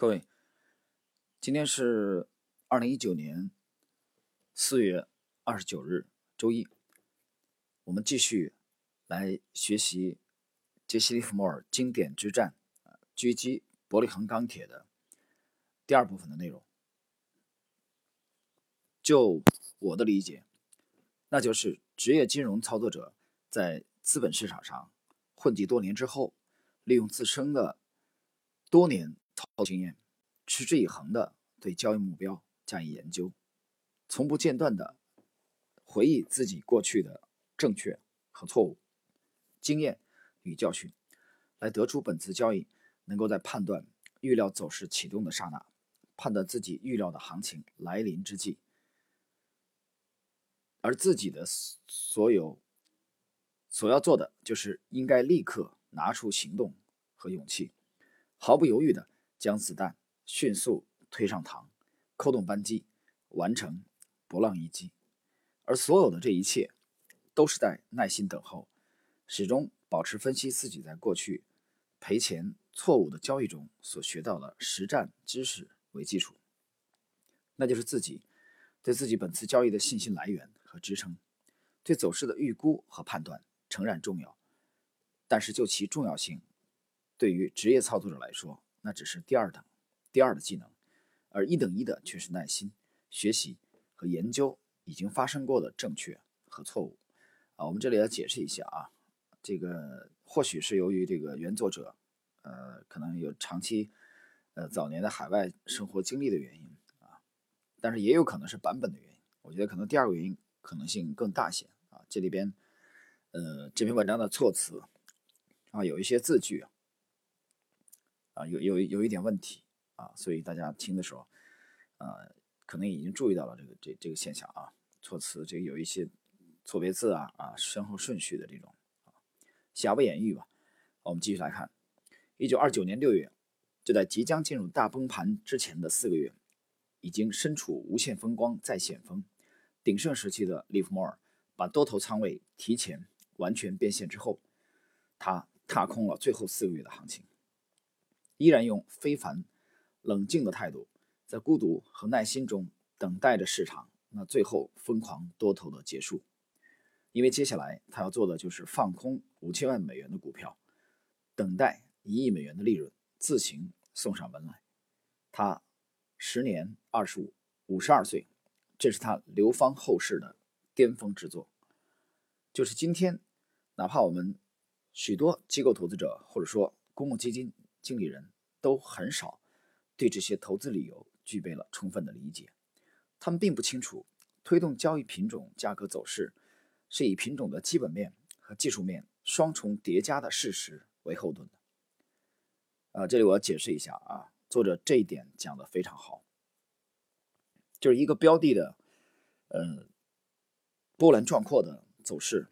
各位，今天是二零一九年四月二十九日，周一。我们继续来学习杰西·利弗莫尔经典之战，狙击伯利恒钢铁的第二部分的内容。就我的理解，那就是职业金融操作者在资本市场上混迹多年之后，利用自身的多年。操经验，持之以恒的对交易目标加以研究，从不间断的回忆自己过去的正确和错误、经验与教训，来得出本次交易能够在判断预料走势启动的刹那，判断自己预料的行情来临之际，而自己的所有所要做的就是应该立刻拿出行动和勇气，毫不犹豫的。将子弹迅速推上膛，扣动扳机，完成波浪一击。而所有的这一切，都是在耐心等候，始终保持分析自己在过去赔钱错误的交易中所学到的实战知识为基础。那就是自己对自己本次交易的信心来源和支撑，对走势的预估和判断诚然重要，但是就其重要性，对于职业操作者来说。那只是第二等、第二的技能，而一等一的却是耐心学习和研究已经发生过的正确和错误。啊，我们这里要解释一下啊，这个或许是由于这个原作者，呃，可能有长期，呃，早年的海外生活经历的原因啊，但是也有可能是版本的原因。我觉得可能第二个原因可能性更大些啊。这里边，呃，这篇文章的措辞啊，有一些字句啊。啊，有有有一点问题啊，所以大家听的时候，呃，可能已经注意到了这个这这个现象啊，措辞这个有一些错别字啊啊，先后顺序的这种啊，瑕不掩瑜吧。我们继续来看，一九二九年六月，就在即将进入大崩盘之前的四个月，已经身处无限风光在险峰鼎盛时期的利弗莫尔，把多头仓位提前完全变现之后，他踏空了最后四个月的行情。依然用非凡冷静的态度，在孤独和耐心中等待着市场那最后疯狂多头的结束。因为接下来他要做的就是放空五千万美元的股票，等待一亿美元的利润自行送上门来。他时年二十五，五十二岁，这是他流芳后世的巅峰之作。就是今天，哪怕我们许多机构投资者或者说公募基金。经理人都很少对这些投资理由具备了充分的理解，他们并不清楚推动交易品种价格走势是以品种的基本面和技术面双重叠加的事实为后盾的。啊，这里我要解释一下啊，作者这一点讲的非常好，就是一个标的的，嗯，波澜壮阔的走势，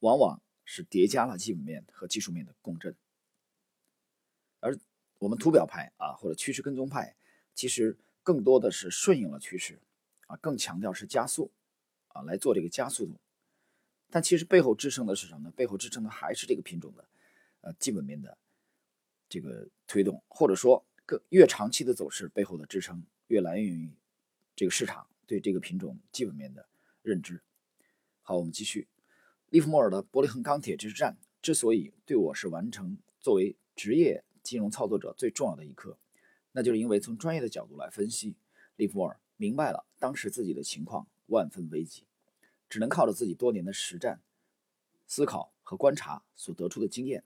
往往是叠加了基本面和技术面的共振。而我们图表派啊，或者趋势跟踪派，其实更多的是顺应了趋势，啊，更强调是加速，啊，来做这个加速度。但其实背后支撑的是什么呢？背后支撑的还是这个品种的，呃，基本面的这个推动，或者说更越长期的走势背后的支撑，越来源于这个市场对这个品种基本面的认知。好，我们继续。利弗莫尔的伯利恒钢铁之战之所以对我是完成作为职业。金融操作者最重要的一课，那就是因为从专业的角度来分析，利弗尔明白了当时自己的情况万分危急，只能靠着自己多年的实战、思考和观察所得出的经验，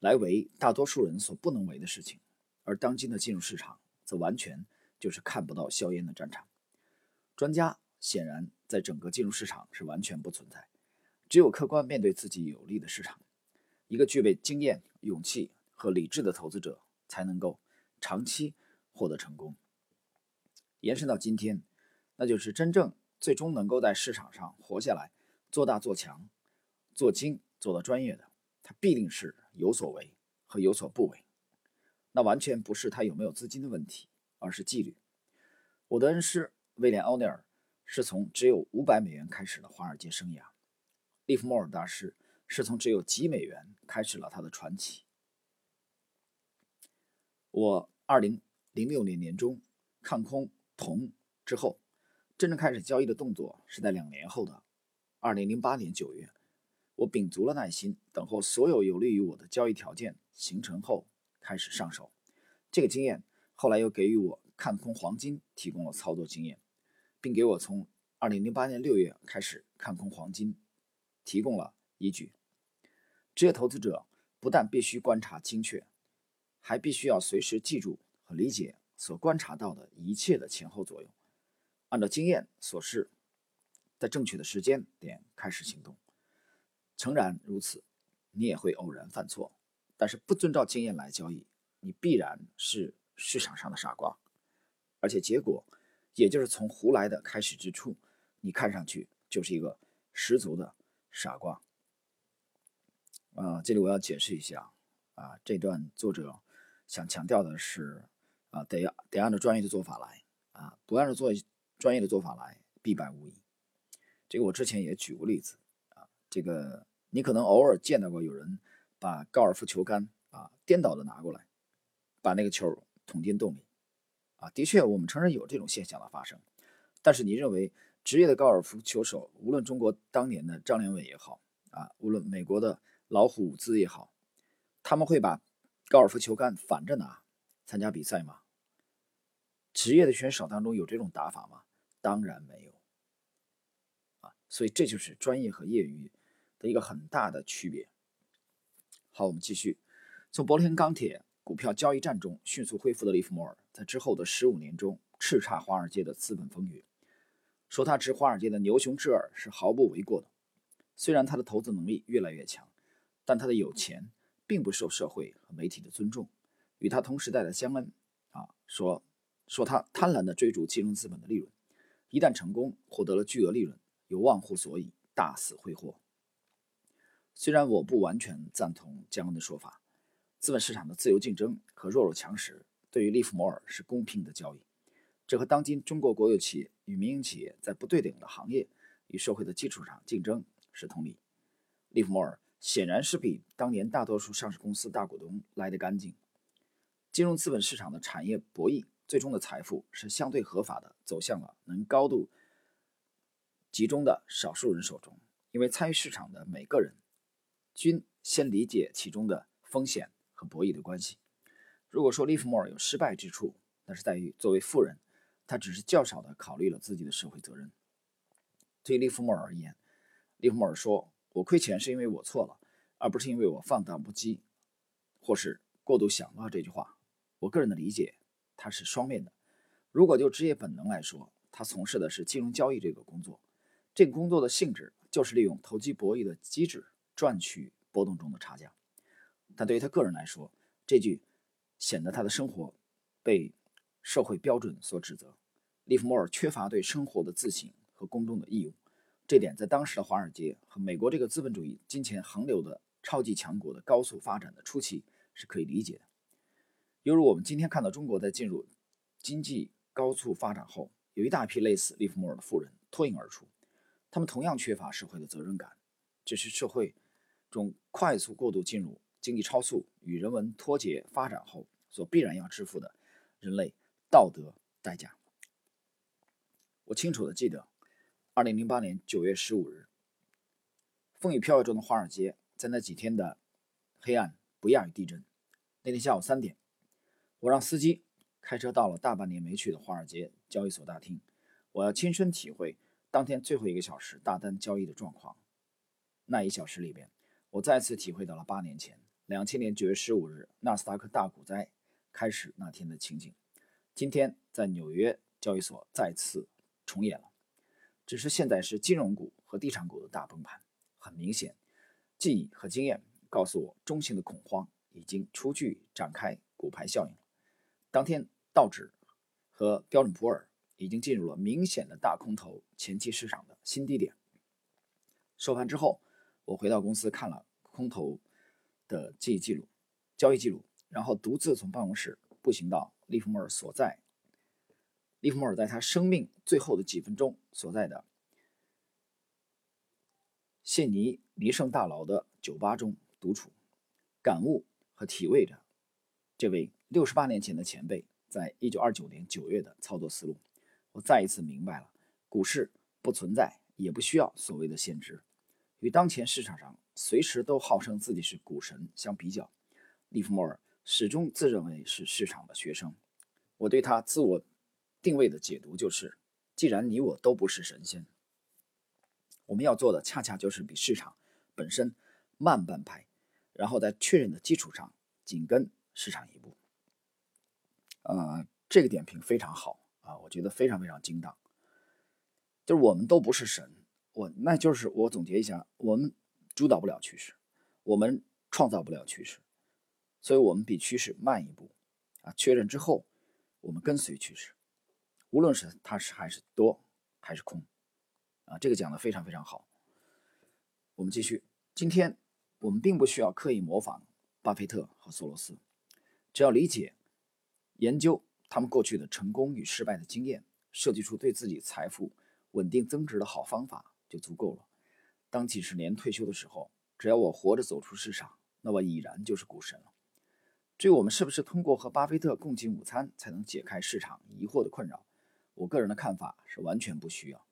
来为大多数人所不能为的事情。而当今的金融市场则完全就是看不到硝烟的战场。专家显然在整个金融市场是完全不存在，只有客观面对自己有利的市场。一个具备经验、勇气和理智的投资者才能够长期获得成功。延伸到今天，那就是真正最终能够在市场上活下来、做大做强、做精做到专业的，他必定是有所为和有所不为。那完全不是他有没有资金的问题，而是纪律。我的恩师威廉·奥尼尔是从只有五百美元开始的华尔街生涯，利弗莫尔大师。是从只有几美元开始了他的传奇。我二零零六年年中看空铜之后，真正开始交易的动作是在两年后的二零零八年九月。我秉足了耐心，等候所有有利于我的交易条件形成后开始上手。这个经验后来又给予我看空黄金提供了操作经验，并给我从二零零八年六月开始看空黄金提供了依据。职业投资者不但必须观察精确，还必须要随时记住和理解所观察到的一切的前后作用，按照经验所示，在正确的时间点开始行动。诚然如此，你也会偶然犯错，但是不遵照经验来交易，你必然是市场上的傻瓜，而且结果也就是从胡来的开始之处，你看上去就是一个十足的傻瓜。啊，这里我要解释一下，啊，这段作者想强调的是，啊，得要得按照专业的做法来，啊，不按照做专业的做法来，必败无疑。这个我之前也举过例子，啊，这个。你可能偶尔见到过有人把高尔夫球杆啊颠倒的拿过来，把那个球捅进洞里，啊，的确，我们承认有这种现象的发生。但是你认为职业的高尔夫球手，无论中国当年的张连伟也好，啊，无论美国的老虎伍兹也好，他们会把高尔夫球杆反着拿参加比赛吗？职业的选手当中有这种打法吗？当然没有。啊，所以这就是专业和业余。的一个很大的区别。好，我们继续。从柏林钢铁股票交易战中迅速恢复的利弗莫尔，在之后的十五年中叱咤华尔街的资本风云，说他执华尔街的牛熊之耳是毫不为过的。虽然他的投资能力越来越强，但他的有钱并不受社会和媒体的尊重。与他同时代的江恩啊说说他贪婪地追逐金融资本的利润，一旦成功获得了巨额利润，又忘乎所以，大肆挥霍。虽然我不完全赞同江恩的说法，资本市场的自由竞争和弱肉强食对于利弗摩尔是公平的交易，这和当今中国国有企业与民营企业在不对等的行业与社会的基础上竞争是同理。利弗摩尔显然是比当年大多数上市公司大股东来得干净。金融资本市场的产业博弈，最终的财富是相对合法的，走向了能高度集中的少数人手中，因为参与市场的每个人。均先理解其中的风险和博弈的关系。如果说利弗莫尔有失败之处，那是在于作为富人，他只是较少的考虑了自己的社会责任。对利弗莫尔而言，利弗莫尔说：“我亏钱是因为我错了，而不是因为我放荡不羁，或是过度享乐。”这句话，我个人的理解，它是双面的。如果就职业本能来说，他从事的是金融交易这个工作，这个工作的性质就是利用投机博弈的机制。赚取波动中的差价，但对于他个人来说，这句显得他的生活被社会标准所指责。利弗莫尔缺乏对生活的自省和公众的义务，这点在当时的华尔街和美国这个资本主义金钱横流的超级强国的高速发展的初期是可以理解的。犹如我们今天看到中国在进入经济高速发展后，有一大批类似利弗莫尔的富人脱颖而出，他们同样缺乏社会的责任感，这是社会。中快速过度进入经济超速与人文脱节发展后所必然要支付的人类道德代价。我清楚的记得，二零零八年九月十五日，风雨飘摇中的华尔街，在那几天的黑暗不亚于地震。那天下午三点，我让司机开车到了大半年没去的华尔街交易所大厅，我要亲身体会当天最后一个小时大单交易的状况。那一小时里边。我再次体会到了八年前，两千年九月十五日纳斯达克大股灾开始那天的情景。今天在纽约交易所再次重演了，只是现在是金融股和地产股的大崩盘。很明显，记忆和经验告诉我，中性的恐慌已经初具展开股牌效应。当天道指和标准普尔已经进入了明显的大空头前期市场的新低点。收盘之后。我回到公司看了空头的记忆记录、交易记录，然后独自从办公室步行到利弗莫尔所在。利弗莫尔在他生命最后的几分钟所在的谢尼尼圣大楼的酒吧中独处，感悟和体味着这位六十八年前的前辈在一九二九年九月的操作思路，我再一次明白了，股市不存在也不需要所谓的限制。与当前市场上随时都号称自己是股神相比较，利弗莫尔始终自认为是市场的学生。我对他自我定位的解读就是：既然你我都不是神仙，我们要做的恰恰就是比市场本身慢半拍，然后在确认的基础上紧跟。市场一步，呃，这个点评非常好啊，我觉得非常非常精当。就是我们都不是神，我那就是我总结一下，我们主导不了趋势，我们创造不了趋势，所以我们比趋势慢一步啊。确认之后，我们跟随趋势，无论是它是还是多还是空啊，这个讲的非常非常好。我们继续，今天我们并不需要刻意模仿巴菲特和索罗斯。只要理解、研究他们过去的成功与失败的经验，设计出对自己财富稳定增值的好方法就足够了。当几十年退休的时候，只要我活着走出市场，那我已然就是股神了。至于我们是不是通过和巴菲特共进午餐才能解开市场疑惑的困扰，我个人的看法是完全不需要。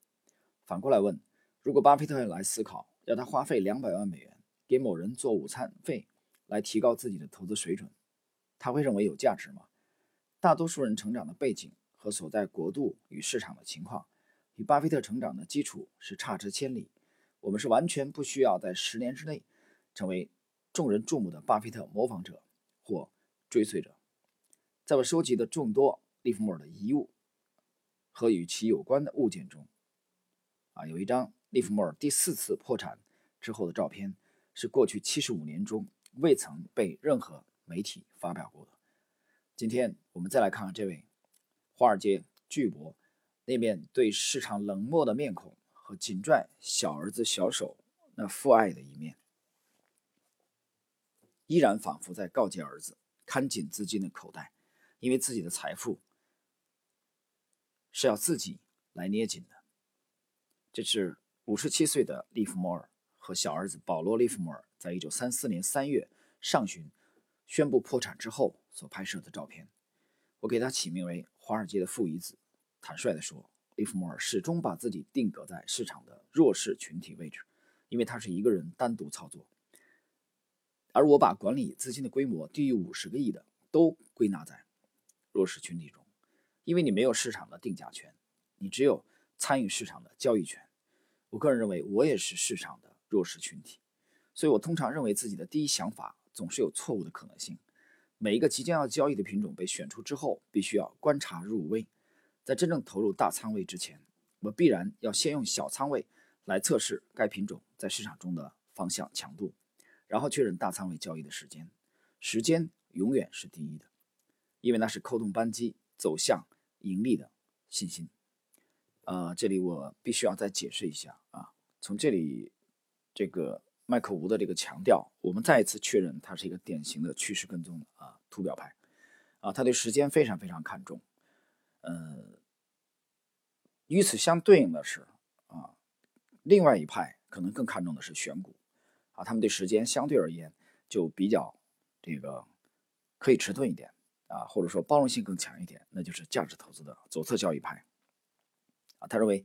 反过来问，如果巴菲特来思考，要他花费两百万美元给某人做午餐费，来提高自己的投资水准？他会认为有价值吗？大多数人成长的背景和所在国度与市场的情况，与巴菲特成长的基础是差之千里。我们是完全不需要在十年之内成为众人注目的巴菲特模仿者或追随者。在我收集的众多利弗莫尔的遗物和与其有关的物件中，啊，有一张利弗莫尔第四次破产之后的照片，是过去七十五年中未曾被任何。媒体发表过的。今天我们再来看看这位华尔街巨擘那面对市场冷漠的面孔和紧拽小儿子小手那父爱的一面，依然仿佛在告诫儿子看紧资金的口袋，因为自己的财富是要自己来捏紧的。这是五十七岁的利弗莫尔和小儿子保罗·利弗莫尔在一九三四年三月上旬。宣布破产之后所拍摄的照片，我给他起名为“华尔街的父与子”。坦率地说，利弗莫尔始终把自己定格在市场的弱势群体位置，因为他是一个人单独操作。而我把管理资金的规模低于五十个亿的都归纳在弱势群体中，因为你没有市场的定价权，你只有参与市场的交易权。我个人认为，我也是市场的弱势群体，所以我通常认为自己的第一想法。总是有错误的可能性。每一个即将要交易的品种被选出之后，必须要观察入微。在真正投入大仓位之前，我必然要先用小仓位来测试该品种在市场中的方向强度，然后确认大仓位交易的时间。时间永远是第一的，因为那是扣动扳机走向盈利的信心。呃，这里我必须要再解释一下啊，从这里这个。麦克吴的这个强调，我们再一次确认他是一个典型的趋势跟踪啊图表派啊，他对时间非常非常看重。呃，与此相对应的是啊，另外一派可能更看重的是选股啊，他们对时间相对而言就比较这个可以迟钝一点啊，或者说包容性更强一点，那就是价值投资的左侧交易派啊，他认为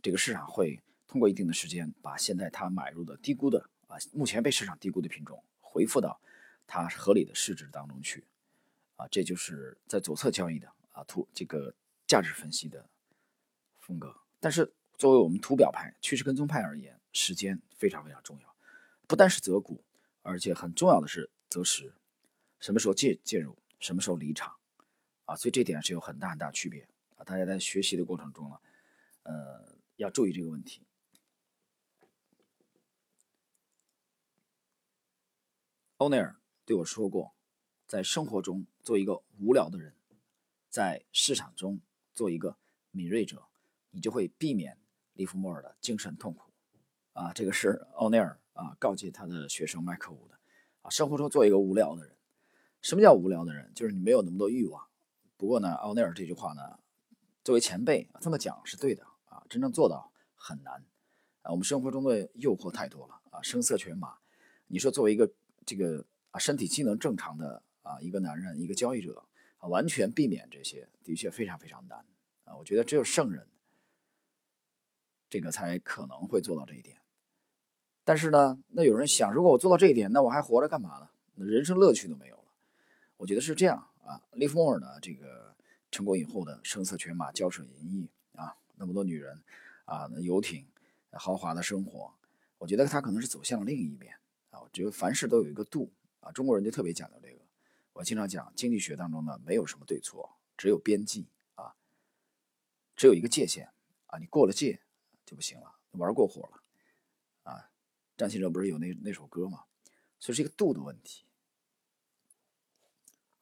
这个市场会通过一定的时间把现在他买入的低估的。啊，目前被市场低估的品种回复到它合理的市值当中去，啊，这就是在左侧交易的啊图这个价值分析的风格。但是作为我们图表派、趋势跟踪派而言，时间非常非常重要，不单是择股，而且很重要的是择时，什么时候介介入，什么时候离场，啊，所以这点是有很大很大区别啊。大家在学习的过程中呢，呃，要注意这个问题。欧内尔对我说过，在生活中做一个无聊的人，在市场中做一个敏锐者，你就会避免利弗莫尔的精神痛苦。啊，这个是欧内尔啊告诫他的学生麦克伍的。啊，生活中做一个无聊的人，什么叫无聊的人？就是你没有那么多欲望。不过呢，奥内尔这句话呢，作为前辈这么讲是对的啊，真正做到很难。啊，我们生活中的诱惑太多了啊，声色犬马。你说作为一个这个啊，身体机能正常的啊，一个男人，一个交易者啊，完全避免这些，的确非常非常难啊。我觉得只有圣人，这个才可能会做到这一点。但是呢，那有人想，如果我做到这一点，那我还活着干嘛呢？那人生乐趣都没有。我觉得是这样啊。利弗莫尔呢，这个成功以后的声色犬马、骄奢淫逸啊，那么多女人啊，那游艇、豪华的生活，我觉得他可能是走向了另一边啊。我觉得凡事都有一个度啊，中国人就特别讲究这个。我经常讲，经济学当中呢，没有什么对错，只有边际啊，只有一个界限啊，你过了界就不行了，玩过火了啊。张信哲不是有那那首歌吗？所以是一个度的问题。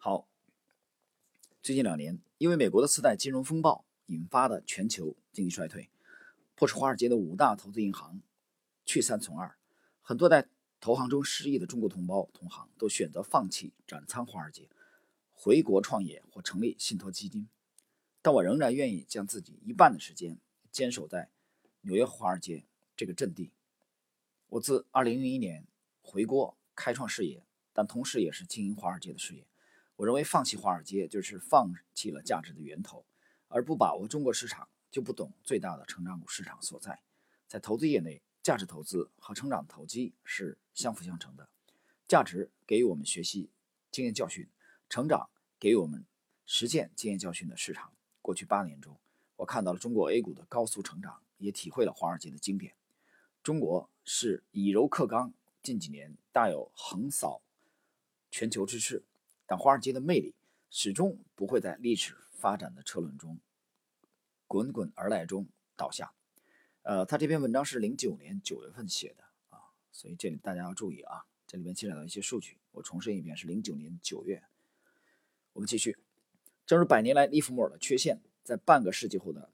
好，最近两年，因为美国的次贷金融风暴引发的全球经济衰退，迫使华尔街的五大投资银行去三从二，很多在投行中失意的中国同胞同行都选择放弃斩仓华尔街，回国创业或成立信托基金。但我仍然愿意将自己一半的时间坚守在纽约华尔街这个阵地。我自2001年回国开创事业，但同时也是经营华尔街的事业。我认为放弃华尔街就是放弃了价值的源头，而不把握中国市场就不懂最大的成长股市场所在。在投资业内，价值投资和成长投机是相辅相成的。价值给予我们学习经验教训，成长给予我们实践经验教训的市场。过去八年中，我看到了中国 A 股的高速成长，也体会了华尔街的经典。中国是以柔克刚，近几年大有横扫全球之势，但华尔街的魅力始终不会在历史发展的车轮中滚滚而来中倒下。呃，他这篇文章是零九年九月份写的啊，所以这里大家要注意啊，这里面记载了一些数据，我重申一遍，是零九年九月。我们继续，正如百年来利弗莫尔的缺陷，在半个世纪后的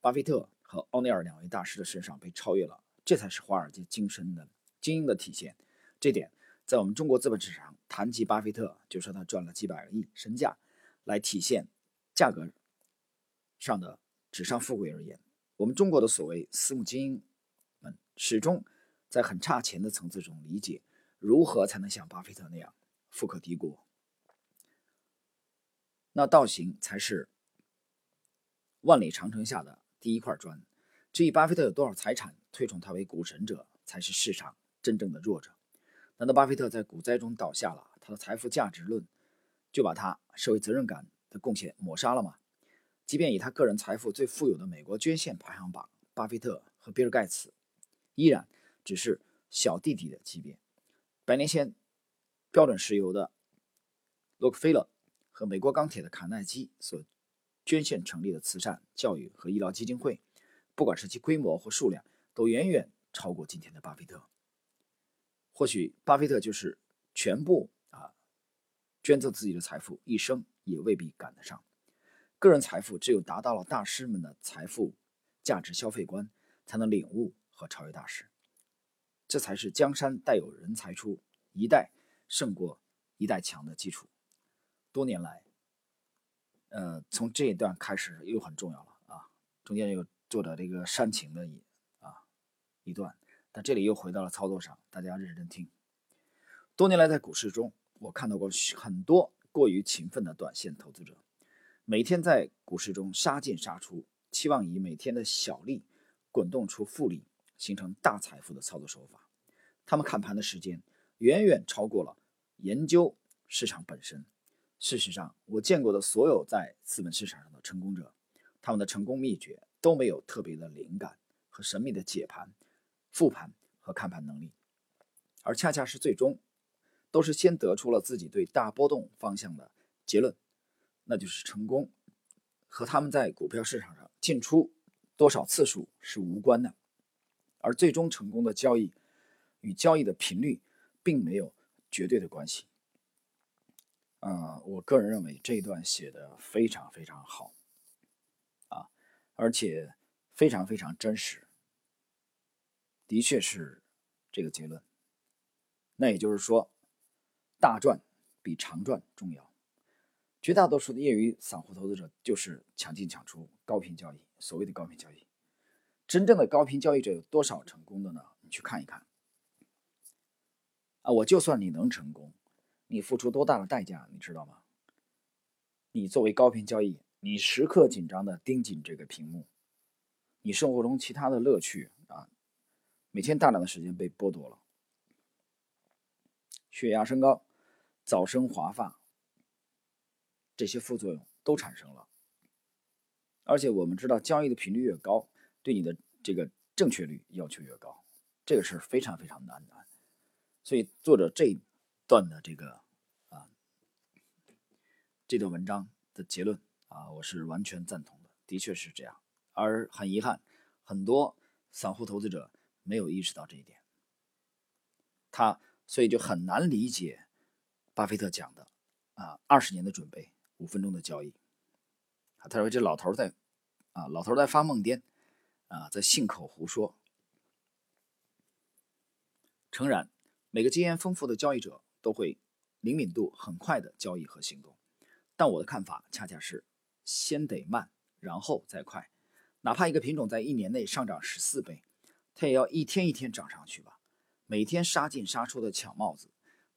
巴菲特和奥尼尔两位大师的身上被超越了。这才是华尔街精神的精英的体现。这点在我们中国资本市场谈及巴菲特，就说他赚了几百个亿身价，来体现价格上的纸上富贵而言，我们中国的所谓私募精英们始终在很差钱的层次中理解如何才能像巴菲特那样富可敌国。那道行才是万里长城下的第一块砖。至于巴菲特有多少财产？推崇他为股神者才是市场真正的弱者。难道巴菲特在股灾中倒下了，他的财富价值论就把他社会责任感的贡献抹杀了吗？即便以他个人财富最富有的美国捐献排行榜，巴菲特和比尔盖茨依然只是小弟弟的级别。百年前，标准石油的洛克菲勒和美国钢铁的卡耐基所捐献成立的慈善、教育和医疗基金会，不管是其规模或数量。都远远超过今天的巴菲特。或许巴菲特就是全部啊捐赠自己的财富，一生也未必赶得上。个人财富只有达到了大师们的财富价值消费观，才能领悟和超越大师。这才是江山代有人才出，一代胜过一代强的基础。多年来，呃，从这一段开始又很重要了啊，中间有做的这个煽情的一啊。一段，但这里又回到了操作上，大家认真听。多年来，在股市中，我看到过很多过于勤奋的短线投资者，每天在股市中杀进杀出，期望以每天的小利滚动出复利，形成大财富的操作手法。他们看盘的时间远远超过了研究市场本身。事实上，我见过的所有在资本市场上的成功者，他们的成功秘诀都没有特别的灵感和神秘的解盘。复盘和看盘能力，而恰恰是最终，都是先得出了自己对大波动方向的结论，那就是成功和他们在股票市场上进出多少次数是无关的，而最终成功的交易与交易的频率并没有绝对的关系。啊，我个人认为这一段写的非常非常好，啊，而且非常非常真实。的确是这个结论。那也就是说，大赚比长赚重要。绝大多数的业余散户投资者就是抢进抢出、高频交易。所谓的高频交易，真正的高频交易者有多少成功的呢？你去看一看。啊，我就算你能成功，你付出多大的代价，你知道吗？你作为高频交易，你时刻紧张的盯紧这个屏幕，你生活中其他的乐趣，每天大量的时间被剥夺了，血压升高，早生华发，这些副作用都产生了。而且我们知道，交易的频率越高，对你的这个正确率要求越高，这个是非常非常难的。所以作者这一段的这个啊。这段文章的结论啊，我是完全赞同的，的确是这样。而很遗憾，很多散户投资者没有意识到这一点，他所以就很难理解巴菲特讲的啊，二十年的准备，五分钟的交易。他说这老头在啊，老头在发梦癫啊，在信口胡说。诚然，每个经验丰富的交易者都会灵敏度很快的交易和行动。但我的看法恰恰是，先得慢，然后再快。哪怕一个品种在一年内上涨十四倍，它也要一天一天涨上去吧。每天杀进杀出的抢帽子，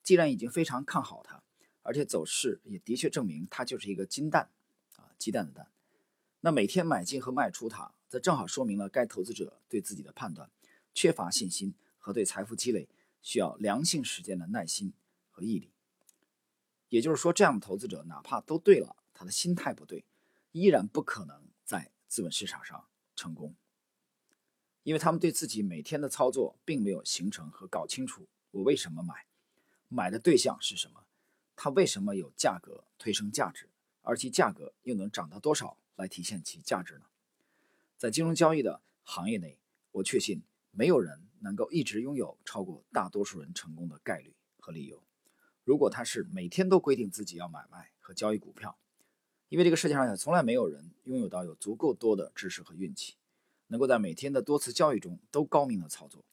既然已经非常看好它，而且走势也的确证明它就是一个金蛋啊，鸡蛋的蛋。那每天买进和卖出它，则正好说明了该投资者对自己的判断缺乏信心和对财富积累需要良性时间的耐心和毅力。也就是说，这样的投资者哪怕都对了，他的心态不对，依然不可能在资本市场上成功，因为他们对自己每天的操作并没有形成和搞清楚我为什么买，买的对象是什么，它为什么有价格推升价值，而其价格又能涨到多少来体现其价值呢？在金融交易的行业内，我确信没有人能够一直拥有超过大多数人成功的概率和理由。如果他是每天都规定自己要买卖和交易股票，因为这个世界上也从来没有人拥有到有足够多的知识和运气，能够在每天的多次交易中都高明的操作，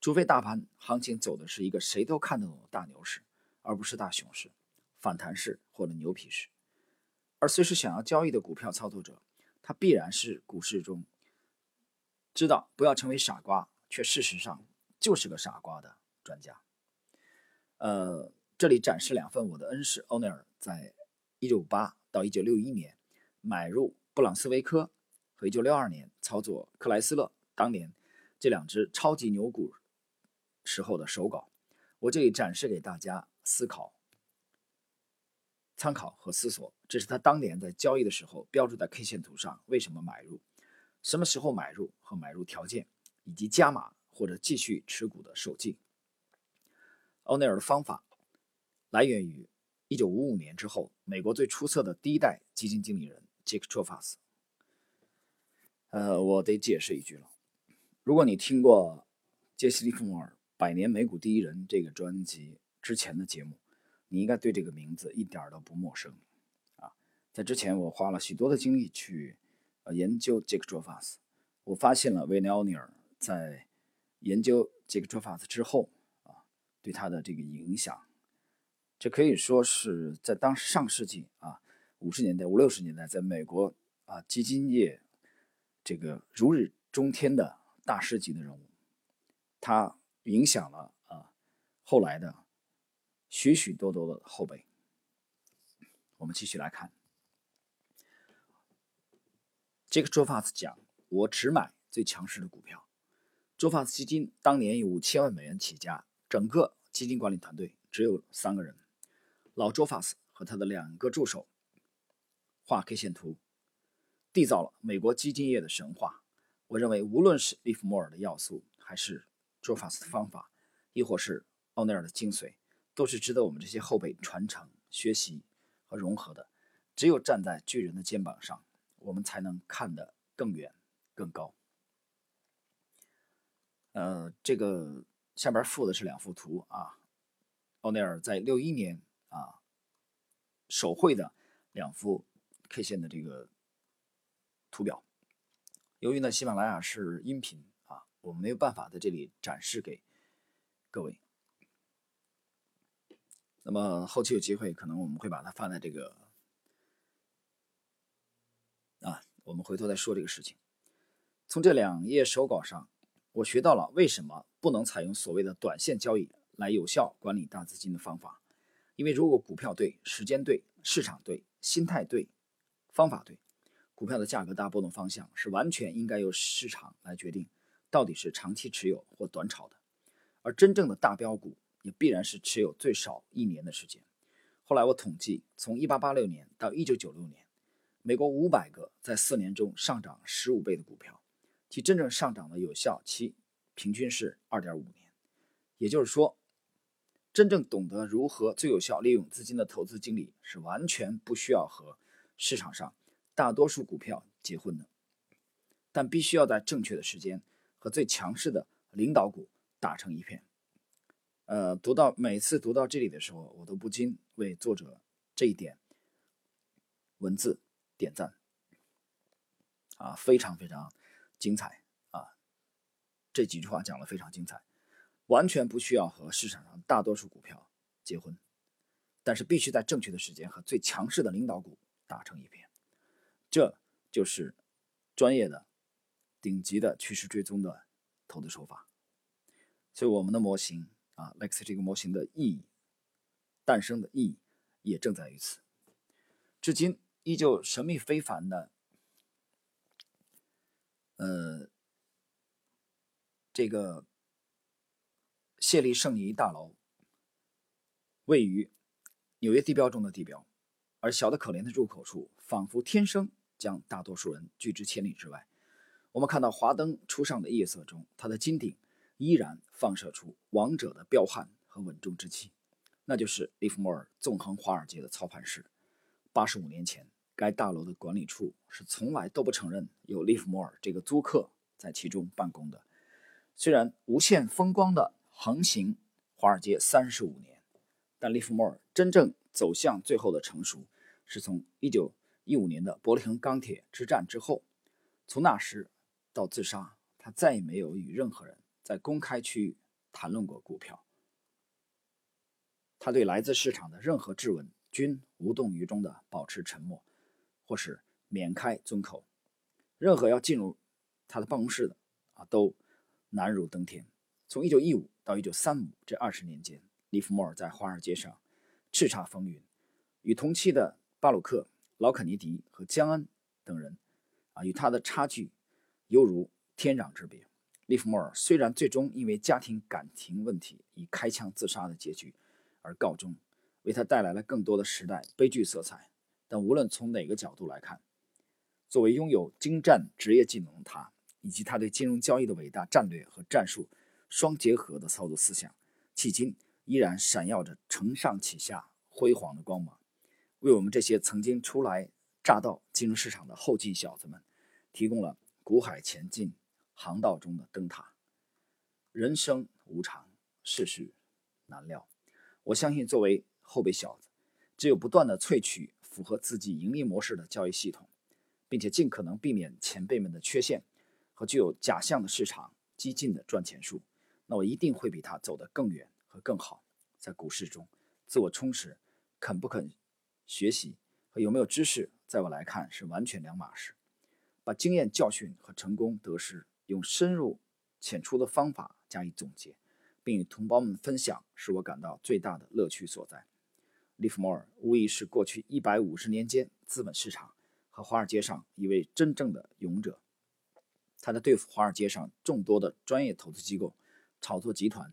除非大盘行情走的是一个谁都看得懂的大牛市，而不是大熊市、反弹市或者牛皮市。而随时想要交易的股票操作者，他必然是股市中知道不要成为傻瓜，却事实上就是个傻瓜的专家。呃。这里展示两份我的恩师欧内尔在1958到1961年买入布朗斯维科和1962年操作克莱斯勒当年这两只超级牛股时候的手稿。我这里展示给大家思考、参考和思索。这是他当年在交易的时候标注在 K 线图上为什么买入、什么时候买入和买入条件，以及加码或者继续持股的手记。欧内尔的方法。来源于1955年之后，美国最出色的第一代基金经理人杰克·卓法斯。呃，我得解释一句了，如果你听过杰西·利弗莫尔《百年美股第一人》这个专辑之前的节目，你应该对这个名字一点都不陌生啊。在之前，我花了许多的精力去研究杰克·卓法斯，我发现了维尼奥尼尔在研究杰克·卓法斯之后啊，对他的这个影响。这可以说是在当上世纪啊五十年代五六十年代，在美国啊基金业这个如日中天的大师级的人物，他影响了啊后来的许许多多的后辈。我们继续来看，这个周发斯讲：“我只买最强势的股票。”周发斯基金当年以五千万美元起家，整个基金管理团队只有三个人。老周法斯和他的两个助手画 K 线图，缔造了美国基金业的神话。我认为，无论是利弗莫尔的要素，还是周法斯的方法，亦或是奥内尔的精髓，都是值得我们这些后辈传承、学习和融合的。只有站在巨人的肩膀上，我们才能看得更远、更高。呃，这个下边附的是两幅图啊，奥内尔在六一年。啊，手绘的两幅 K 线的这个图表，由于呢喜马拉雅是音频啊，我们没有办法在这里展示给各位。那么后期有机会，可能我们会把它放在这个啊，我们回头再说这个事情。从这两页手稿上，我学到了为什么不能采用所谓的短线交易来有效管理大资金的方法。因为如果股票对、时间对、市场对、心态对、方法对，股票的价格大波动方向是完全应该由市场来决定，到底是长期持有或短炒的。而真正的大标股也必然是持有最少一年的时间。后来我统计，从1886年到1996年，美国500个在四年中上涨15倍的股票，其真正上涨的有效期平均是2.5年。也就是说，真正懂得如何最有效利用资金的投资经理是完全不需要和市场上大多数股票结婚的，但必须要在正确的时间和最强势的领导股打成一片。呃，读到每次读到这里的时候，我都不禁为作者这一点文字点赞啊，非常非常精彩啊！这几句话讲的非常精彩。完全不需要和市场上大多数股票结婚，但是必须在正确的时间和最强势的领导股打成一片，这就是专业的、顶级的趋势追踪的投资手法。所以，我们的模型啊，Lex 这个模型的意义诞生的意义也正在于此。至今依旧神秘非凡的，呃，这个。谢利圣尼大楼位于纽约地标中的地标，而小的可怜的入口处，仿佛天生将大多数人拒之千里之外。我们看到华灯初上的夜色中，它的金顶依然放射出王者的彪悍和稳重之气，那就是利弗莫尔纵横华尔街的操盘师。八十五年前，该大楼的管理处是从来都不承认有利弗莫尔这个租客在其中办公的。虽然无限风光的。横行华尔街三十五年，但利弗莫尔真正走向最后的成熟，是从一九一五年的伯利恒钢铁之战之后。从那时到自杀，他再也没有与任何人在公开区域谈论过股票。他对来自市场的任何质问均无动于衷地保持沉默，或是免开尊口。任何要进入他的办公室的啊，都难如登天。从1915到1935这二十年间，利弗莫尔在华尔街上叱咤风云，与同期的巴鲁克、劳肯尼迪和江恩等人，啊，与他的差距犹如天壤之别。利弗莫尔虽然最终因为家庭感情问题以开枪自杀的结局而告终，为他带来了更多的时代悲剧色彩，但无论从哪个角度来看，作为拥有精湛职业技能的他，以及他对金融交易的伟大战略和战术。双结合的操作思想，迄今依然闪耀着承上启下辉煌的光芒，为我们这些曾经初来乍到金融市场的后进小子们，提供了股海前进航道中的灯塔。人生无常，世事难料。我相信，作为后备小子，只有不断的萃取符合自己盈利模式的交易系统，并且尽可能避免前辈们的缺陷和具有假象的市场激进的赚钱术。那我一定会比他走得更远和更好。在股市中，自我充实、肯不肯学习和有没有知识，在我来看是完全两码事。把经验教训和成功得失用深入浅出的方法加以总结，并与同胞们分享，是我感到最大的乐趣所在。利弗莫尔无疑是过去一百五十年间资本市场和华尔街上一位真正的勇者。他在对付华尔街上众多的专业投资机构。炒作集团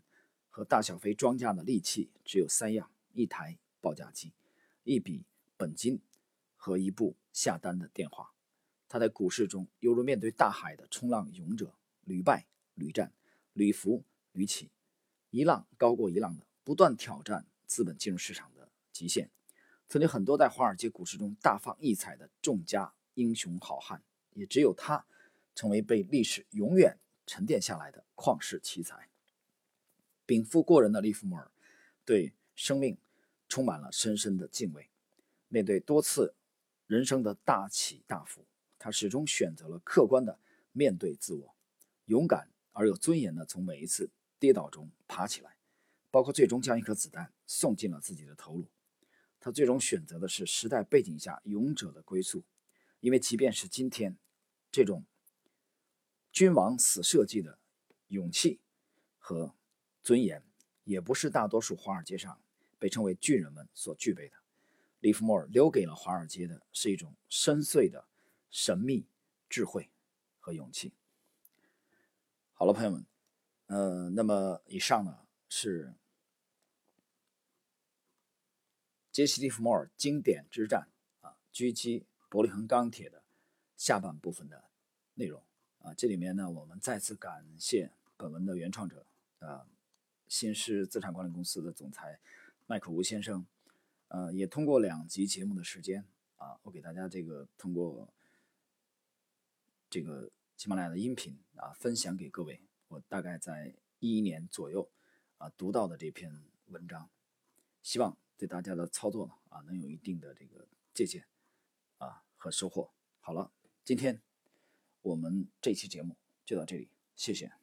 和大小非庄家的利器只有三样：一台报价机、一笔本金和一部下单的电话。他在股市中犹如面对大海的冲浪勇者，屡败屡战，屡伏屡起，一浪高过一浪的不断挑战资本金融市场的极限。曾经很多在华尔街股市中大放异彩的众家英雄好汉，也只有他成为被历史永远沉淀下来的旷世奇才。禀赋过人的利弗莫尔，对生命充满了深深的敬畏。面对多次人生的大起大伏，他始终选择了客观的面对自我，勇敢而有尊严的从每一次跌倒中爬起来，包括最终将一颗子弹送进了自己的头颅。他最终选择的是时代背景下勇者的归宿，因为即便是今天，这种君王死社稷的勇气和。尊严也不是大多数华尔街上被称为巨人们所具备的。利弗莫尔留给了华尔街的是一种深邃的神秘智慧和勇气。好了，朋友们，呃，那么以上呢是杰西·利弗莫尔经典之战啊，狙击伯利恒钢铁的下半部分的内容啊。这里面呢，我们再次感谢本文的原创者啊，新狮资产管理公司的总裁麦克吴先生。呃，也通过两集节目的时间啊，我给大家这个通过这个喜马拉雅的音频啊，分享给各位。我大概在一一年左右啊读到的这篇文章，希望对大家的操作啊能有一定的这个借鉴啊和收获。好了，今天我们这期节目就到这里，谢谢。